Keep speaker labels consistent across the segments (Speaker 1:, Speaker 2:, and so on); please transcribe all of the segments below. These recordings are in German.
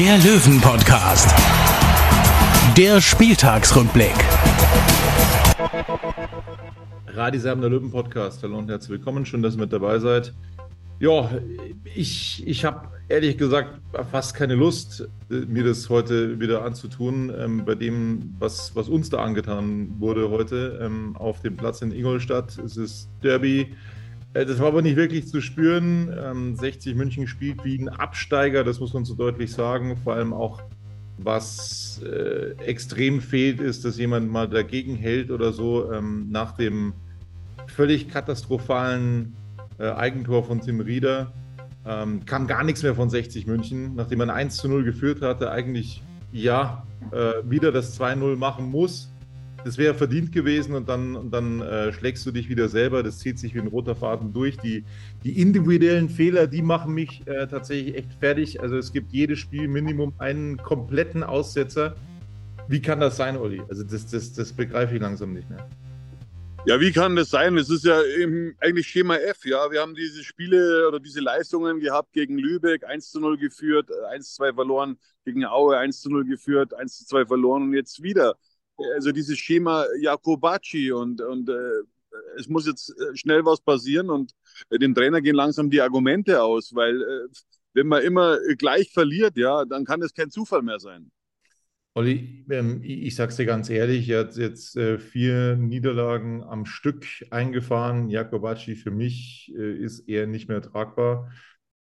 Speaker 1: der Löwen-Podcast. Der Spieltagsrückblick.
Speaker 2: Radiserben der Löwen Podcast. Hallo und herzlich willkommen. Schön, dass ihr mit dabei seid. Ja, ich, ich habe ehrlich gesagt fast keine Lust, mir das heute wieder anzutun, ähm, bei dem, was, was uns da angetan wurde heute ähm, auf dem Platz in Ingolstadt. Es ist Derby. Äh, das war aber nicht wirklich zu spüren. Ähm, 60 München spielt wie ein Absteiger, das muss man so deutlich sagen. Vor allem auch, was äh, extrem fehlt, ist, dass jemand mal dagegen hält oder so. Ähm, nach dem völlig katastrophalen äh, Eigentor von Tim Rieder ähm, kam gar nichts mehr von 60 München, nachdem man 1 zu 0 geführt hatte, eigentlich ja wieder das 2-0 machen muss. Das wäre verdient gewesen und dann, und dann äh, schlägst du dich wieder selber. Das zieht sich wie ein roter Faden durch. Die, die individuellen Fehler, die machen mich äh, tatsächlich echt fertig. Also es gibt jedes Spiel Minimum einen kompletten Aussetzer. Wie kann das sein, Olli? Also das, das, das begreife ich langsam nicht mehr.
Speaker 3: Ja, wie kann das sein? Es ist ja eben eigentlich Schema F, ja. Wir haben diese Spiele oder diese Leistungen gehabt gegen Lübeck, 1 zu 0 geführt, 1 zu 2 verloren, gegen Aue 1 zu 0 geführt, 1 zu 2 verloren und jetzt wieder. Also dieses Schema Jakobacci und, und äh, es muss jetzt äh, schnell was passieren und äh, dem Trainer gehen langsam die Argumente aus, weil äh, wenn man immer gleich verliert, ja, dann kann es kein Zufall mehr sein.
Speaker 2: Olli, ähm, ich sag's dir ganz ehrlich, er hat jetzt äh, vier Niederlagen am Stück eingefahren. Jakobacci für mich ist eher nicht mehr tragbar.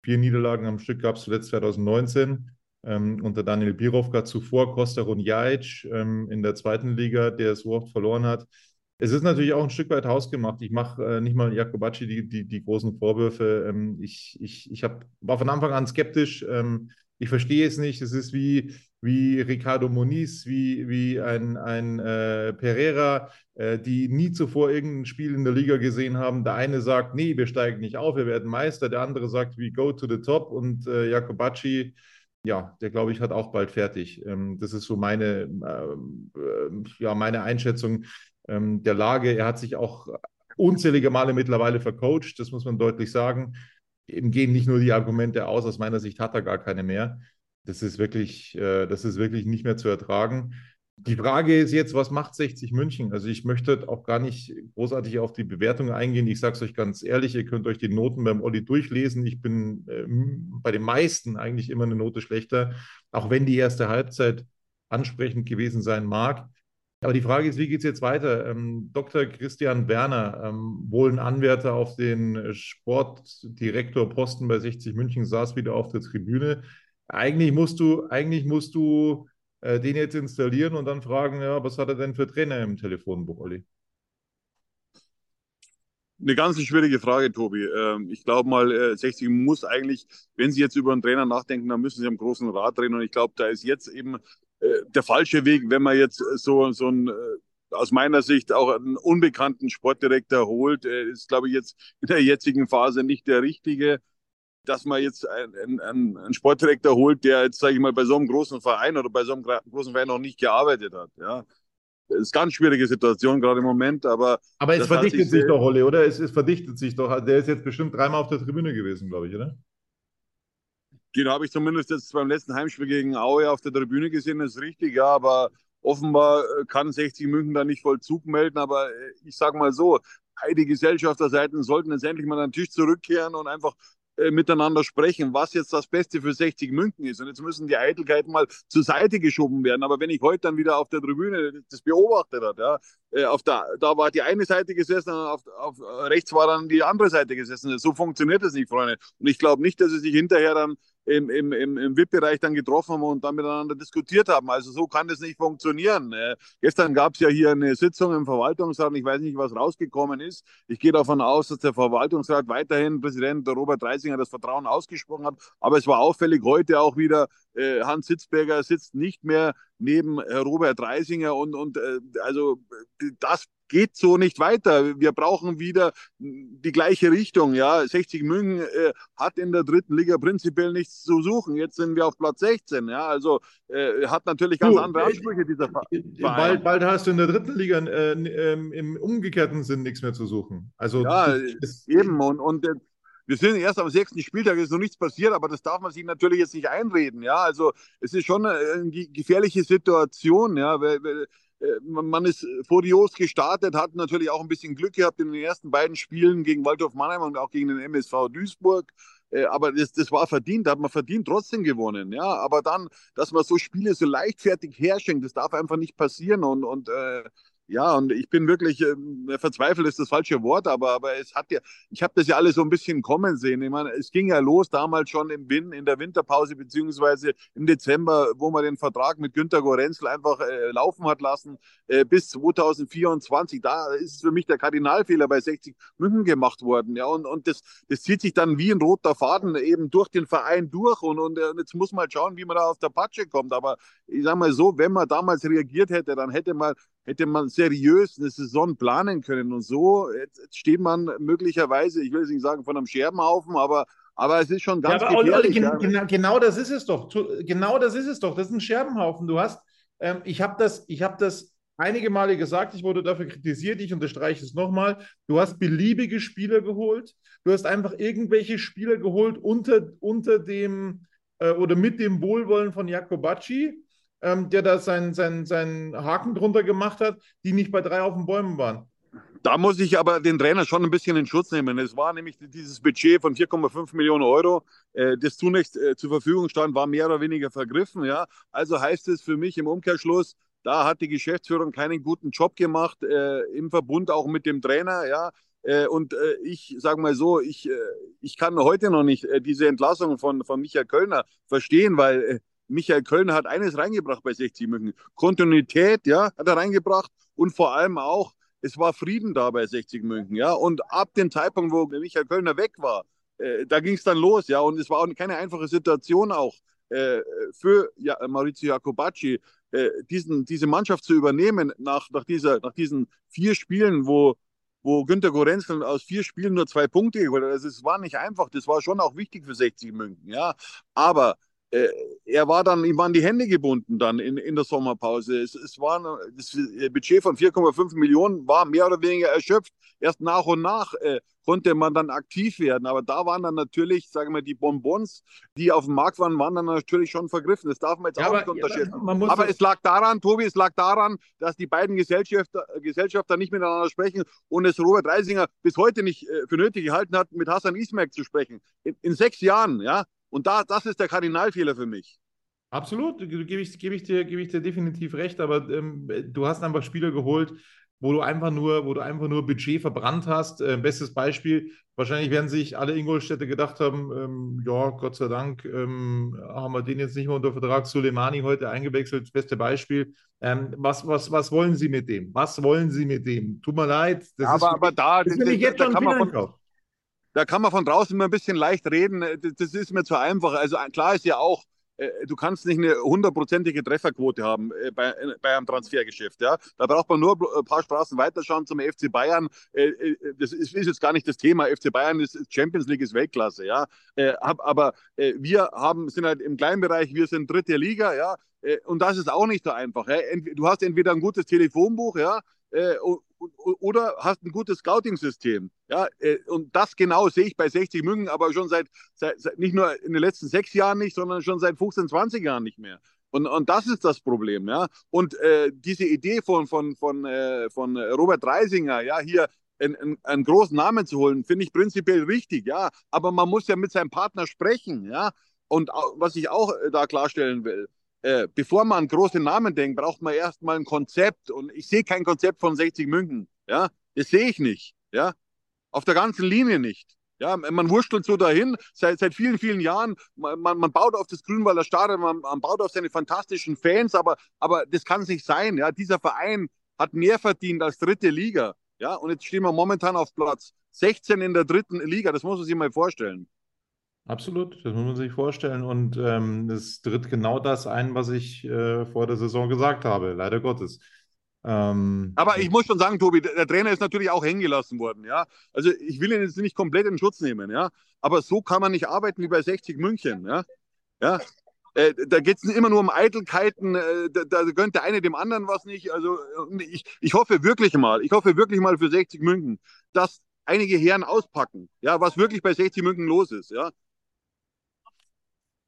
Speaker 2: Vier Niederlagen am Stück gab es zuletzt 2019 ähm, unter Daniel Birovka, zuvor Costa Runjajic ähm, in der zweiten Liga, der so oft verloren hat. Es ist natürlich auch ein Stück weit hausgemacht. Ich mache äh, nicht mal Jakobacci die, die, die großen Vorwürfe. Ähm, ich ich, ich hab, war von Anfang an skeptisch. Ähm, ich verstehe es nicht. Es ist wie, wie Ricardo Moniz, wie, wie ein, ein äh, Pereira, äh, die nie zuvor irgendein Spiel in der Liga gesehen haben. Der eine sagt, nee, wir steigen nicht auf, wir werden Meister. Der andere sagt, we go to the top. Und äh, Jakobacci, ja, der glaube ich hat auch bald fertig. Ähm, das ist so meine, ähm, äh, ja, meine Einschätzung ähm, der Lage. Er hat sich auch unzählige Male mittlerweile vercoacht, das muss man deutlich sagen ihm gehen nicht nur die Argumente aus, aus meiner Sicht hat er gar keine mehr. Das ist wirklich, äh, das ist wirklich nicht mehr zu ertragen. Die Frage ist jetzt, was macht 60 München? Also ich möchte auch gar nicht großartig auf die Bewertungen eingehen. Ich sage es euch ganz ehrlich, ihr könnt euch die Noten beim Olli durchlesen. Ich bin ähm, bei den meisten eigentlich immer eine Note schlechter, auch wenn die erste Halbzeit ansprechend gewesen sein mag. Aber die Frage ist, wie geht es jetzt weiter? Ähm, Dr. Christian Werner, ähm, wohl ein Anwärter auf den Sportdirektorposten bei 60 München, saß wieder auf der Tribüne. Eigentlich musst du, eigentlich musst du äh, den jetzt installieren und dann fragen, ja, was hat er denn für Trainer im Telefonbuch, Olli?
Speaker 3: Eine ganz schwierige Frage, Tobi. Ähm, ich glaube mal, äh, 60 muss eigentlich, wenn Sie jetzt über einen Trainer nachdenken, dann müssen Sie am großen Rad drehen. Und ich glaube, da ist jetzt eben äh, der falsche Weg, wenn man jetzt so, so ein, äh, aus meiner Sicht auch einen unbekannten Sportdirektor holt, äh, ist, glaube ich, jetzt in der jetzigen Phase nicht der richtige, dass man jetzt einen, einen, einen Sportdirektor holt, der jetzt, sage ich mal, bei so einem großen Verein oder bei so einem großen Verein noch nicht gearbeitet hat. Ja. Das ist eine ganz schwierige Situation gerade im Moment, aber.
Speaker 2: Aber es verdichtet sich, sich doch, Holly, oder? Es, es verdichtet sich doch. Der ist jetzt bestimmt dreimal auf der Tribüne gewesen, glaube ich, oder?
Speaker 3: Den habe ich zumindest jetzt beim letzten Heimspiel gegen Aue auf der Tribüne gesehen, das ist richtig, ja, aber offenbar äh, kann 60 München da nicht Vollzug melden, aber äh, ich sage mal so, beide Gesellschafterseiten sollten jetzt endlich mal an den Tisch zurückkehren und einfach äh, miteinander sprechen, was jetzt das Beste für 60 München ist. Und jetzt müssen die Eitelkeiten mal zur Seite geschoben werden. Aber wenn ich heute dann wieder auf der Tribüne das beobachtet habe, ja, äh, auf der, da war die eine Seite gesessen, auf, auf rechts war dann die andere Seite gesessen. So funktioniert das nicht, Freunde. Und ich glaube nicht, dass sie sich hinterher dann im, im, im, im VIP-Bereich dann getroffen haben und dann miteinander diskutiert haben. Also so kann das nicht funktionieren. Äh, gestern gab es ja hier eine Sitzung im Verwaltungsrat. Ich weiß nicht, was rausgekommen ist. Ich gehe davon aus, dass der Verwaltungsrat weiterhin Präsident Robert Reisinger das Vertrauen ausgesprochen hat. Aber es war auffällig heute auch wieder, äh, Hans Sitzberger sitzt nicht mehr neben Robert Reisinger und, und äh, also das geht so nicht weiter. Wir brauchen wieder die gleiche Richtung. Ja, 60 München äh, hat in der dritten Liga prinzipiell nichts zu suchen. Jetzt sind wir auf Platz 16. Ja, also äh, hat natürlich ganz du, andere Ansprüche dieser
Speaker 2: Verein. Bald, bald hast du in der dritten Liga äh, ähm, im umgekehrten Sinn nichts mehr zu suchen. Also
Speaker 3: ja, eben und und wir sind erst am sechsten Spieltag, ist noch nichts passiert, aber das darf man sich natürlich jetzt nicht einreden. Ja, also es ist schon eine gefährliche Situation. Ja, äh, man ist furios gestartet, hat natürlich auch ein bisschen Glück gehabt in den ersten beiden Spielen gegen Waldorf Mannheim und auch gegen den MSV Duisburg. Äh, aber das, das war verdient, da hat man verdient trotzdem gewonnen. Ja, aber dann, dass man so Spiele so leichtfertig herschenkt, das darf einfach nicht passieren. Und, und äh, ja, und ich bin wirklich äh, verzweifelt, ist das falsche Wort, aber, aber es hat ja, ich habe das ja alles so ein bisschen kommen sehen. Ich meine, es ging ja los damals schon im Win, in der Winterpause, beziehungsweise im Dezember, wo man den Vertrag mit Günter Gorenzel einfach äh, laufen hat lassen, äh, bis 2024. Da ist für mich der Kardinalfehler bei 60 München gemacht worden. Ja, und, und das, das zieht sich dann wie ein roter Faden eben durch den Verein durch. Und, und äh, jetzt muss man halt schauen, wie man da auf der Patsche kommt. Aber ich sage mal so, wenn man damals reagiert hätte, dann hätte man hätte man seriös eine Saison planen können. Und so jetzt steht man möglicherweise, ich will es nicht sagen von einem Scherbenhaufen, aber, aber es ist schon ganz ja, gefährlich.
Speaker 2: Genau, genau, genau das ist es doch. Genau das ist es doch. Das ist ein Scherbenhaufen. Du hast, ähm, ich habe das, ich habe das einige Male gesagt, ich wurde dafür kritisiert, ich unterstreiche es nochmal. Du hast beliebige Spieler geholt. Du hast einfach irgendwelche Spieler geholt unter, unter dem äh, oder mit dem Wohlwollen von Jakobacci ähm, der da seinen sein, sein Haken drunter gemacht hat, die nicht bei drei auf den Bäumen waren.
Speaker 3: Da muss ich aber den Trainer schon ein bisschen in Schutz nehmen. Es war nämlich dieses Budget von 4,5 Millionen Euro, äh, das zunächst äh, zur Verfügung stand, war mehr oder weniger vergriffen. Ja? Also heißt es für mich im Umkehrschluss, da hat die Geschäftsführung keinen guten Job gemacht, äh, im Verbund auch mit dem Trainer. Ja? Äh, und äh, ich sage mal so, ich, äh, ich kann heute noch nicht diese Entlassung von, von Michael Kölner verstehen, weil Michael Kölner hat eines reingebracht bei 60 München. Kontinuität, ja, hat er reingebracht und vor allem auch, es war Frieden da bei 60 München, ja. Und ab dem Zeitpunkt, wo Michael Kölner weg war, äh, da ging es dann los, ja. Und es war auch keine einfache Situation auch äh, für ja, Maurizio Jacobacci, äh, diesen, diese Mannschaft zu übernehmen nach, nach, dieser, nach diesen vier Spielen, wo, wo Günter Gorenzel aus vier Spielen nur zwei Punkte geholt hat. Also es war nicht einfach, das war schon auch wichtig für 60 München, ja. Aber er war dann, ihm waren die Hände gebunden dann in, in der Sommerpause. Es, es war das Budget von 4,5 Millionen war mehr oder weniger erschöpft. Erst nach und nach äh, konnte man dann aktiv werden. Aber da waren dann natürlich, sagen wir, die Bonbons, die auf dem Markt waren, waren dann natürlich schon vergriffen. Das darf man jetzt ja, auch aber, nicht unterschätzen. Ja, aber es lag daran, Tobi, es lag daran, dass die beiden Gesellschafter, Gesellschafter nicht miteinander sprechen und es Robert Reisinger bis heute nicht äh, für nötig gehalten hat, mit Hassan Ismail zu sprechen. In, in sechs Jahren, ja, und da, das ist der Kardinalfehler für mich.
Speaker 2: Absolut, gebe ich, geb ich, dir, geb ich dir definitiv recht, aber ähm, du hast einfach Spieler geholt, wo du einfach nur, wo du einfach nur Budget verbrannt hast. Äh, bestes Beispiel, wahrscheinlich werden sich alle Ingolstädte gedacht haben, ähm, ja, Gott sei Dank ähm, haben wir den jetzt nicht mehr unter Vertrag. Suleimani heute eingewechselt, das beste Beispiel. Ähm, was, was, was wollen Sie mit dem? Was wollen Sie mit dem? Tut mir leid.
Speaker 3: Das aber, ist, aber da, das, das, das, da kann man von, da kann man von draußen immer ein bisschen leicht reden. Äh, das, ist mir zu einfach. Also äh, klar ist ja auch, äh, du kannst nicht eine hundertprozentige Trefferquote haben bei, bei einem Transfergeschäft. Ja? Da braucht man nur ein paar Straßen weiterschauen zum FC Bayern. Das ist, jetzt gar nicht das Thema. FC Bayern ist Champions League, ist Weltklasse. Ja? Aber wir haben, sind halt im kleinen Bereich, wir sind dritte Liga. Ja? Und das ist auch nicht so einfach. Du hast entweder ein gutes Telefonbuch, ja, oder hast ein gutes Scouting-System. Ja, äh, und das genau sehe ich bei 60 München, aber schon seit, seit, seit, nicht nur in den letzten sechs Jahren nicht, sondern schon seit 15, 20 Jahren nicht mehr. Und, und das ist das Problem, ja. Und äh, diese Idee von, von, von, äh, von Robert Reisinger, ja, hier einen, einen, einen großen Namen zu holen, finde ich prinzipiell richtig, ja. Aber man muss ja mit seinem Partner sprechen, ja. Und was ich auch äh, da klarstellen will, äh, bevor man an große Namen denkt, braucht man erstmal ein Konzept. Und ich sehe kein Konzept von 60 München. Ja, das sehe ich nicht. Ja, auf der ganzen Linie nicht. Ja, man wurschtelt so dahin seit, seit vielen, vielen Jahren. Man, man, baut auf das Grünwalder Stadion, man, man, baut auf seine fantastischen Fans, aber, aber das kann es nicht sein. Ja, dieser Verein hat mehr verdient als dritte Liga. Ja, und jetzt stehen wir momentan auf Platz 16 in der dritten Liga. Das muss man sich mal vorstellen.
Speaker 2: Absolut, das muss man sich vorstellen. Und ähm, es tritt genau das ein, was ich äh, vor der Saison gesagt habe, leider Gottes.
Speaker 3: Ähm, Aber ich muss schon sagen, Tobi, der Trainer ist natürlich auch hängen gelassen worden, ja. Also ich will ihn jetzt nicht komplett in Schutz nehmen, ja. Aber so kann man nicht arbeiten wie bei 60 München, ja. Ja, äh, da geht es immer nur um Eitelkeiten, äh, da, da, gönnt der eine dem anderen was nicht. Also ich, ich hoffe wirklich mal, ich hoffe wirklich mal für 60 München, dass einige Herren auspacken, ja, was wirklich bei 60 München los ist, ja.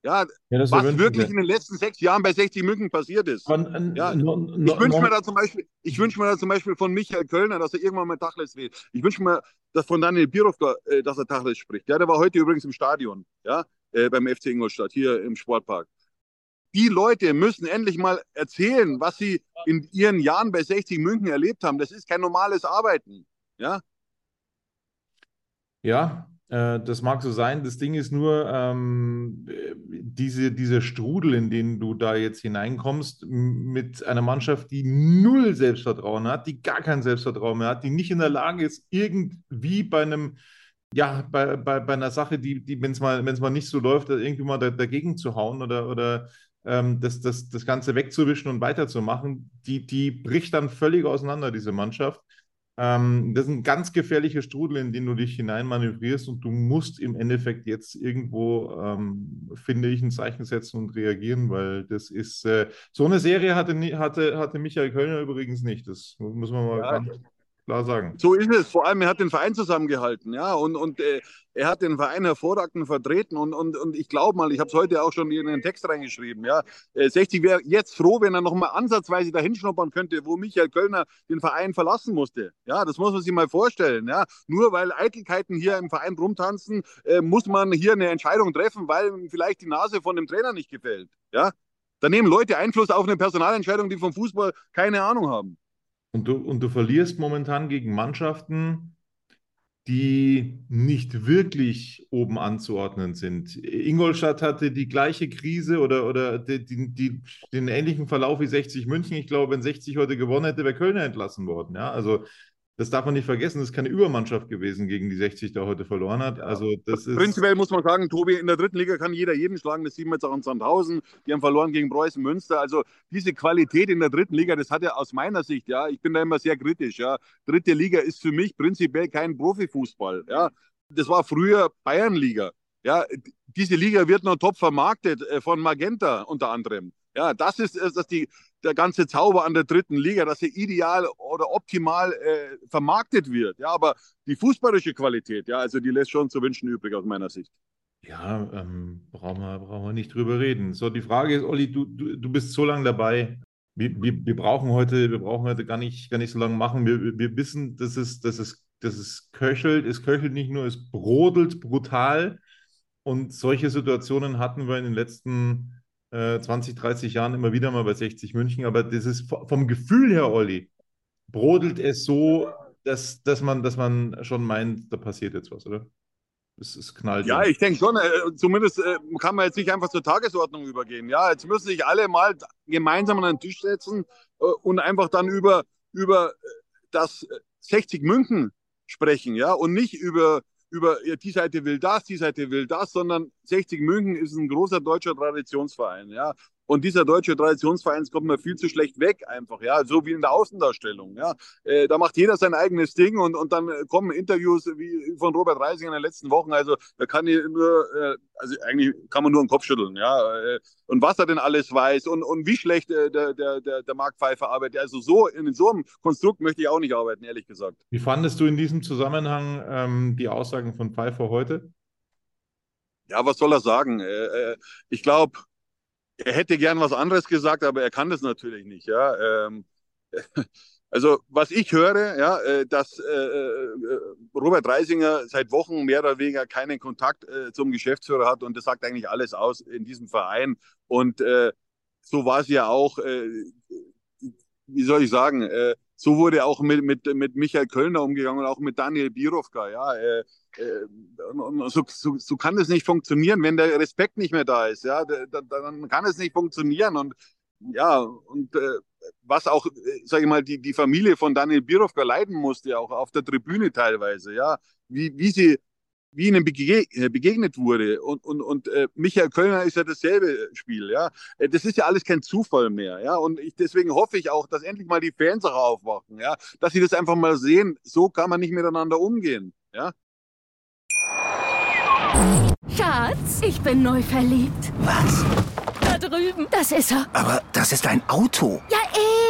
Speaker 3: Ja, ja was wirklich in den letzten sechs Jahren bei 60 München passiert ist. Von, äh, ja, no, no, ich wünsche no, mir da zum Beispiel, ich wünsche mir da zum Beispiel von Michael Kölner, dass er irgendwann mal Tachles will. Ich wünsche mir dass von Daniel Birovka, äh, dass er Tachles spricht. Ja, der war heute übrigens im Stadion, ja, äh, beim FC Ingolstadt, hier im Sportpark. Die Leute müssen endlich mal erzählen, was sie in ihren Jahren bei 60 München erlebt haben. Das ist kein normales Arbeiten. Ja,
Speaker 2: ja, das mag so sein. Das Ding ist nur, ähm, diese, dieser Strudel, in den du da jetzt hineinkommst, mit einer Mannschaft, die null Selbstvertrauen hat, die gar kein Selbstvertrauen mehr hat, die nicht in der Lage ist, irgendwie bei einem, ja, bei, bei, bei einer Sache, die, die wenn es mal, mal nicht so läuft, irgendwie mal da, dagegen zu hauen oder, oder ähm, das, das, das Ganze wegzuwischen und weiterzumachen, die, die bricht dann völlig auseinander, diese Mannschaft. Ähm, das ist ein ganz gefährlicher Strudel, in den du dich hineinmanövrierst und du musst im Endeffekt jetzt irgendwo, ähm, finde ich, ein Zeichen setzen und reagieren, weil das ist, äh, so eine Serie hatte, hatte, hatte Michael Kölner übrigens nicht. Das muss man mal ja, klar sagen.
Speaker 3: So ist es. Vor allem, er hat den Verein zusammengehalten, ja, und, und äh, er hat den Verein hervorragend vertreten und, und, und ich glaube mal, ich habe es heute auch schon in den Text reingeschrieben, ja, 60 äh, wäre jetzt froh, wenn er noch mal ansatzweise dahin schnuppern könnte, wo Michael Kölner den Verein verlassen musste. Ja, das muss man sich mal vorstellen, ja. Nur weil Eitelkeiten hier im Verein rumtanzen, äh, muss man hier eine Entscheidung treffen, weil vielleicht die Nase von dem Trainer nicht gefällt, ja. Da nehmen Leute Einfluss auf eine Personalentscheidung, die vom Fußball keine Ahnung haben.
Speaker 2: Und du, und du verlierst momentan gegen Mannschaften, die nicht wirklich oben anzuordnen sind. Ingolstadt hatte die gleiche Krise oder, oder die, die, den ähnlichen Verlauf wie 60 München. Ich glaube, wenn 60 heute gewonnen hätte, wäre Kölner entlassen worden. Ja? Also das darf man nicht vergessen, das ist keine Übermannschaft gewesen, gegen die 60 da heute verloren hat. Also das ist
Speaker 3: Prinzipiell muss man sagen, Tobi, in der dritten Liga kann jeder jeden schlagen. Das sieht man jetzt auch in Sandhausen. Die haben verloren gegen Preußen Münster. Also diese Qualität in der dritten Liga, das hat ja aus meiner Sicht, ja, ich bin da immer sehr kritisch. Ja. Dritte Liga ist für mich prinzipiell kein Profifußball. Ja. Das war früher Bayernliga. Ja, diese Liga wird noch top vermarktet äh, von Magenta unter anderem. Ja, das ist das die, der ganze Zauber an der dritten Liga, dass sie ideal oder optimal äh, vermarktet wird. Ja, aber die fußballische Qualität, ja, also die lässt schon zu wünschen übrig aus meiner Sicht.
Speaker 2: Ja, ähm, brauchen, wir, brauchen wir nicht drüber reden. So, die Frage ist, Olli, du, du, du bist so lange dabei. Wir, wir, wir, brauchen heute, wir brauchen heute gar nicht, gar nicht so lange machen. Wir, wir wissen, dass es, dass es, dass es köchelt. Es köchelt nicht nur, es brodelt brutal. Und solche Situationen hatten wir in den letzten 20, äh, 30 Jahren immer wieder mal bei 60 München, aber das ist vom Gefühl her, Olli, brodelt es so, dass, dass, man, dass man schon meint, da passiert jetzt was, oder?
Speaker 3: Es, es knallt. Ja, ich denke schon. Äh, zumindest äh, kann man jetzt nicht einfach zur Tagesordnung übergehen. Ja, jetzt müssen sich alle mal gemeinsam an den Tisch setzen äh, und einfach dann über, über das 60 München sprechen, ja, und nicht über über ja, die Seite will das, die Seite will das, sondern 60 München ist ein großer deutscher Traditionsverein, ja. Und dieser deutsche Traditionsverein kommt mir viel zu schlecht weg, einfach, ja, so wie in der Außendarstellung, ja. Äh, da macht jeder sein eigenes Ding und, und dann kommen Interviews wie von Robert Reising in den letzten Wochen. Also da kann ich nur, äh, also eigentlich kann man nur den Kopf schütteln, ja. Äh, und was er denn alles weiß und, und wie schlecht äh, der, der, der, der Mark Pfeiffer arbeitet. Also so in so einem Konstrukt möchte ich auch nicht arbeiten, ehrlich gesagt.
Speaker 2: Wie fandest du in diesem Zusammenhang ähm, die Aussagen von Pfeiffer heute?
Speaker 3: Ja, was soll er sagen? Äh, äh, ich glaube, er hätte gern was anderes gesagt, aber er kann das natürlich nicht. Ja, ähm, also was ich höre, ja, äh, dass äh, äh, Robert Reisinger seit Wochen mehr oder weniger keinen Kontakt äh, zum Geschäftsführer hat und das sagt eigentlich alles aus in diesem Verein. Und äh, so war es ja auch, wie soll ich sagen, so wurde auch mit, mit, mit Michael Kölner umgegangen und auch mit Daniel Birovka. Ja, äh, äh, so, so, so kann es nicht funktionieren, wenn der Respekt nicht mehr da ist. Ja, dann kann es nicht funktionieren. Und ja, und äh, was auch, äh, sage ich mal, die, die Familie von Daniel Birovka leiden musste, auch auf der Tribüne teilweise, ja, wie, wie sie wie ihnen bege begegnet wurde. Und, und, und äh, Michael Kölner ist ja dasselbe Spiel. Ja? Das ist ja alles kein Zufall mehr. Ja? Und ich, deswegen hoffe ich auch, dass endlich mal die Fans auch aufwachen. Ja? Dass sie das einfach mal sehen. So kann man nicht miteinander umgehen. Ja?
Speaker 4: Schatz, ich bin neu verliebt.
Speaker 5: Was?
Speaker 4: Da drüben. Das ist er.
Speaker 5: Aber das ist ein Auto.
Speaker 4: Ja,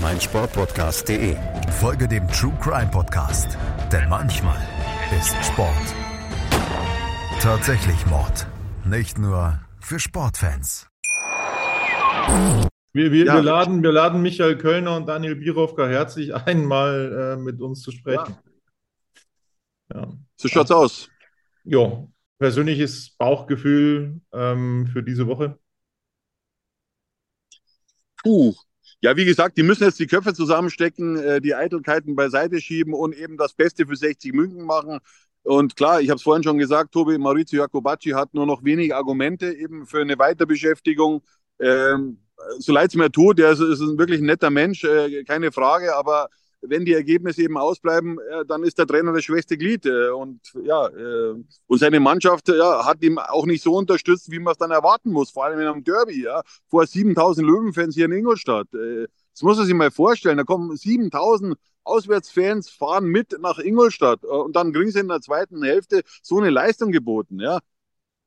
Speaker 6: meinsportpodcast.de. Folge dem True Crime Podcast, denn manchmal ist Sport tatsächlich Mord. Nicht nur für Sportfans.
Speaker 2: Wir, wir, ja. wir, laden, wir laden Michael Kölner und Daniel Birovka herzlich ein, mal äh, mit uns zu sprechen.
Speaker 3: Ja. ja. So schaut's aus.
Speaker 2: Ja, persönliches Bauchgefühl ähm, für diese Woche?
Speaker 3: Puh. Ja, wie gesagt, die müssen jetzt die Köpfe zusammenstecken, äh, die Eitelkeiten beiseite schieben und eben das Beste für 60 München machen. Und klar, ich habe es vorhin schon gesagt, Tobi, Maurizio Jacobacci hat nur noch wenige Argumente eben für eine Weiterbeschäftigung. Ähm, so leid es mir tut, der ist, ist wirklich ein netter Mensch, äh, keine Frage, aber wenn die Ergebnisse eben ausbleiben, äh, dann ist der Trainer das schwächste Glied. Äh, und ja, äh, und seine Mannschaft ja, hat ihm auch nicht so unterstützt, wie man es dann erwarten muss, vor allem in einem Derby, ja, vor 7000 Löwenfans hier in Ingolstadt. Das muss man sich mal vorstellen. Da kommen 7000 Auswärtsfans, fahren mit nach Ingolstadt und dann kriegen sie in der zweiten Hälfte so eine Leistung geboten, ja.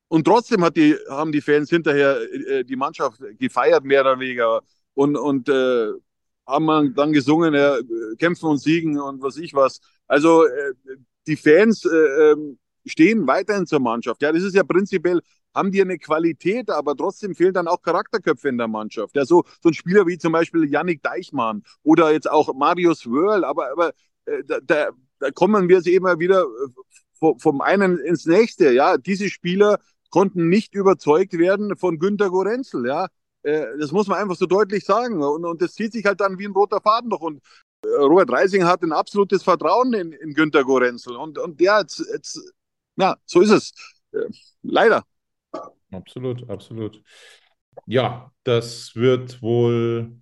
Speaker 3: Und trotzdem hat die, haben die Fans hinterher die Mannschaft gefeiert, mehr oder weniger. Und, und äh, haben dann gesungen, ja, kämpfen und siegen und was ich was. Also äh, die Fans äh, ähm, stehen weiterhin zur Mannschaft. Ja, das ist ja prinzipiell, haben die eine Qualität, aber trotzdem fehlen dann auch Charakterköpfe in der Mannschaft. Ja, so, so ein Spieler wie zum Beispiel Yannick Deichmann oder jetzt auch Marius Wörl, aber, aber äh, da, da kommen wir immer wieder äh, vom einen ins nächste. Ja, diese Spieler konnten nicht überzeugt werden von Günter Gorenzel. Ja, äh, das muss man einfach so deutlich sagen. Und, und das zieht sich halt dann wie ein roter Faden durch. Und äh, Robert Reising hat ein absolutes Vertrauen in, in Günter Gorenzel. Und, und der jetzt, jetzt, na, so ist es. Äh, leider.
Speaker 2: Absolut, absolut. Ja, das wird wohl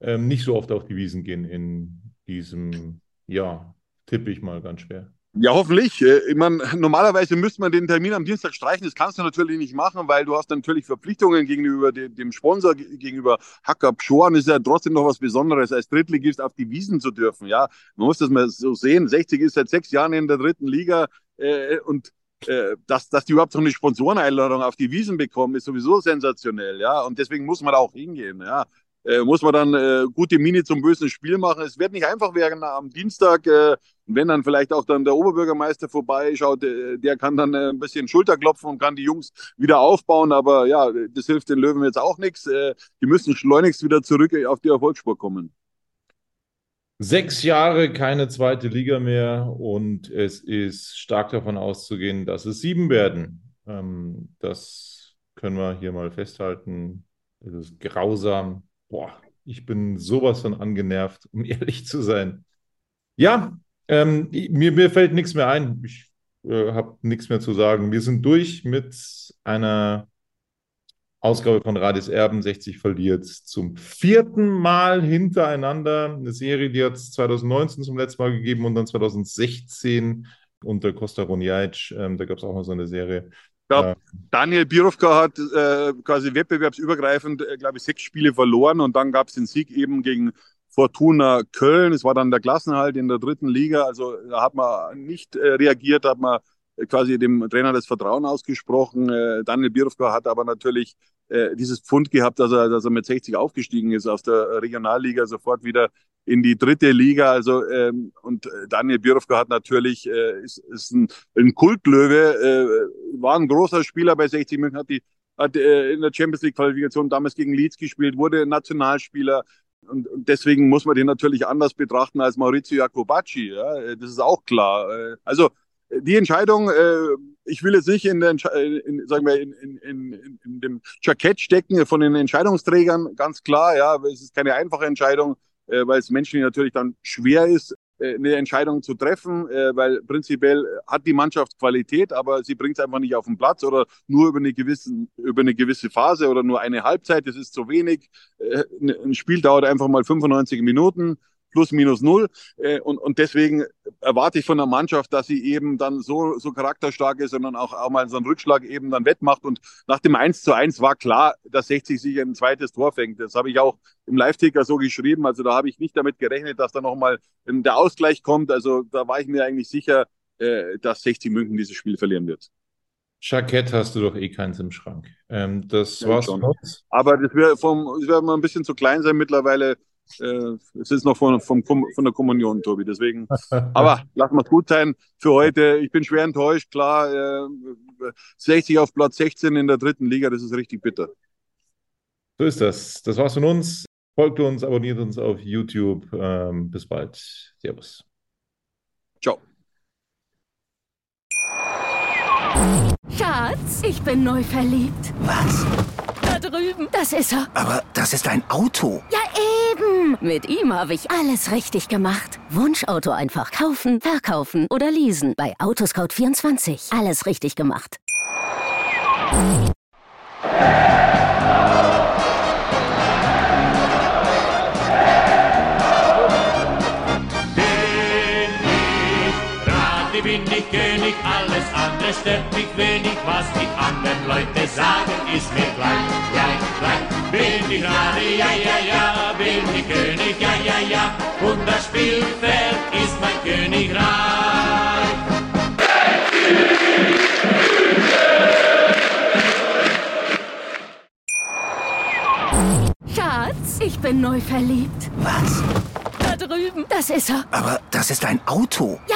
Speaker 2: ähm, nicht so oft auf die Wiesen gehen in diesem Jahr. Tippe ich mal ganz schwer.
Speaker 3: Ja, hoffentlich. Äh, ich meine, normalerweise müsste man den Termin am Dienstag streichen. Das kannst du natürlich nicht machen, weil du hast natürlich Verpflichtungen gegenüber dem Sponsor, gegenüber Hacker Pschorn. ist ja trotzdem noch was Besonderes, als Drittligist auf die Wiesen zu dürfen. Ja, man muss das mal so sehen. 60 ist seit sechs Jahren in der dritten Liga äh, und äh, dass, dass die überhaupt so eine Sponsoreneinladung auf die Wiesen bekommen, ist sowieso sensationell. Ja, und deswegen muss man auch hingehen. Ja, äh, muss man dann äh, gute Mini zum bösen Spiel machen. Es wird nicht einfach werden am Dienstag, äh, wenn dann vielleicht auch dann der Oberbürgermeister vorbeischaut, äh, der kann dann äh, ein bisschen Schulter klopfen und kann die Jungs wieder aufbauen. Aber ja, das hilft den Löwen jetzt auch nichts. Äh, die müssen schleunigst wieder zurück auf die Erfolgsspur kommen.
Speaker 2: Sechs Jahre keine zweite Liga mehr und es ist stark davon auszugehen, dass es sieben werden. Ähm, das können wir hier mal festhalten. Es ist grausam, boah, ich bin sowas von angenervt, um ehrlich zu sein. Ja, ähm, mir, mir fällt nichts mehr ein. Ich äh, habe nichts mehr zu sagen. Wir sind durch mit einer Ausgabe von Radis Erben 60 verliert zum vierten Mal hintereinander. Eine Serie, die hat es 2019 zum letzten Mal gegeben und dann 2016 unter Costa Ronjaic. Ähm, da gab es auch mal so eine Serie.
Speaker 3: Ja, Daniel Birovka hat äh, quasi wettbewerbsübergreifend, äh, glaube ich, sechs Spiele verloren und dann gab es den Sieg eben gegen Fortuna Köln. Es war dann der Klassenhalt in der dritten Liga. Also da hat man nicht äh, reagiert, hat man quasi dem Trainer das Vertrauen ausgesprochen. Äh, Daniel Birovka hat aber natürlich äh, dieses Pfund gehabt, dass er, dass er mit 60 aufgestiegen ist aus der Regionalliga sofort wieder in die dritte Liga. Also ähm, und Daniel Birovka hat natürlich äh, ist, ist ein, ein Kultlöwe, äh, war ein großer Spieler bei 60 München, hat die hat äh, in der Champions League Qualifikation damals gegen Leeds gespielt, wurde Nationalspieler. Und, und deswegen muss man den natürlich anders betrachten als Maurizio Jacobacci. Ja? Das ist auch klar. Äh, also die Entscheidung äh, ich will jetzt nicht in, der, in, sagen wir, in, in, in, in dem Jackett stecken von den Entscheidungsträgern, ganz klar, ja, es ist keine einfache Entscheidung, äh, weil es Menschen natürlich dann schwer ist, äh, eine Entscheidung zu treffen, äh, weil prinzipiell hat die Mannschaft Qualität, aber sie bringt es einfach nicht auf den Platz oder nur über eine, gewisse, über eine gewisse Phase oder nur eine Halbzeit, das ist zu wenig. Äh, ein Spiel dauert einfach mal 95 Minuten plus minus null. Äh, und, und deswegen erwarte ich von der Mannschaft, dass sie eben dann so, so charakterstark ist und dann auch, auch mal so einen Rückschlag eben dann wettmacht. Und nach dem 1 zu 1 war klar, dass 60 sich ein zweites Tor fängt. Das habe ich auch im Live-Ticker so geschrieben. Also da habe ich nicht damit gerechnet, dass da nochmal der Ausgleich kommt. Also da war ich mir eigentlich sicher, äh, dass 60 München dieses Spiel verlieren wird.
Speaker 2: Jackett hast du doch eh keins im Schrank. Ähm, das ja, war's
Speaker 3: schon. Aber das wäre wär mal ein bisschen zu klein sein mittlerweile es ist noch von, von, von der Kommunion, Tobi. Deswegen, aber lassen wir es gut sein für heute. Ich bin schwer enttäuscht, klar. Äh, 60 auf Platz 16 in der dritten Liga, das ist richtig bitter.
Speaker 2: So ist das. Das war's von uns. Folgt uns, abonniert uns auf YouTube. Ähm, bis bald. Servus.
Speaker 3: Ciao.
Speaker 4: Schatz, ich bin neu verliebt.
Speaker 5: Was?
Speaker 4: Da drüben. Das ist er.
Speaker 5: Aber das ist ein Auto.
Speaker 4: Ja, eben. Mit ihm habe ich alles richtig gemacht. Wunschauto einfach kaufen, verkaufen oder leasen. Bei Autoscout24. Alles richtig gemacht.
Speaker 7: bin ich König, alles andere stört mich wenig, was die anderen Leute sagen, ist mir gleich, gleich, gleich. Bin ich Rade, ja, ja, ja, bin ich König, ja, ja, ja, und das Spielfeld ist mein Königreich.
Speaker 4: Schatz, ich bin neu verliebt.
Speaker 5: Was?
Speaker 4: Da drüben. Das ist er.
Speaker 5: Aber das ist ein Auto.
Speaker 4: Ja,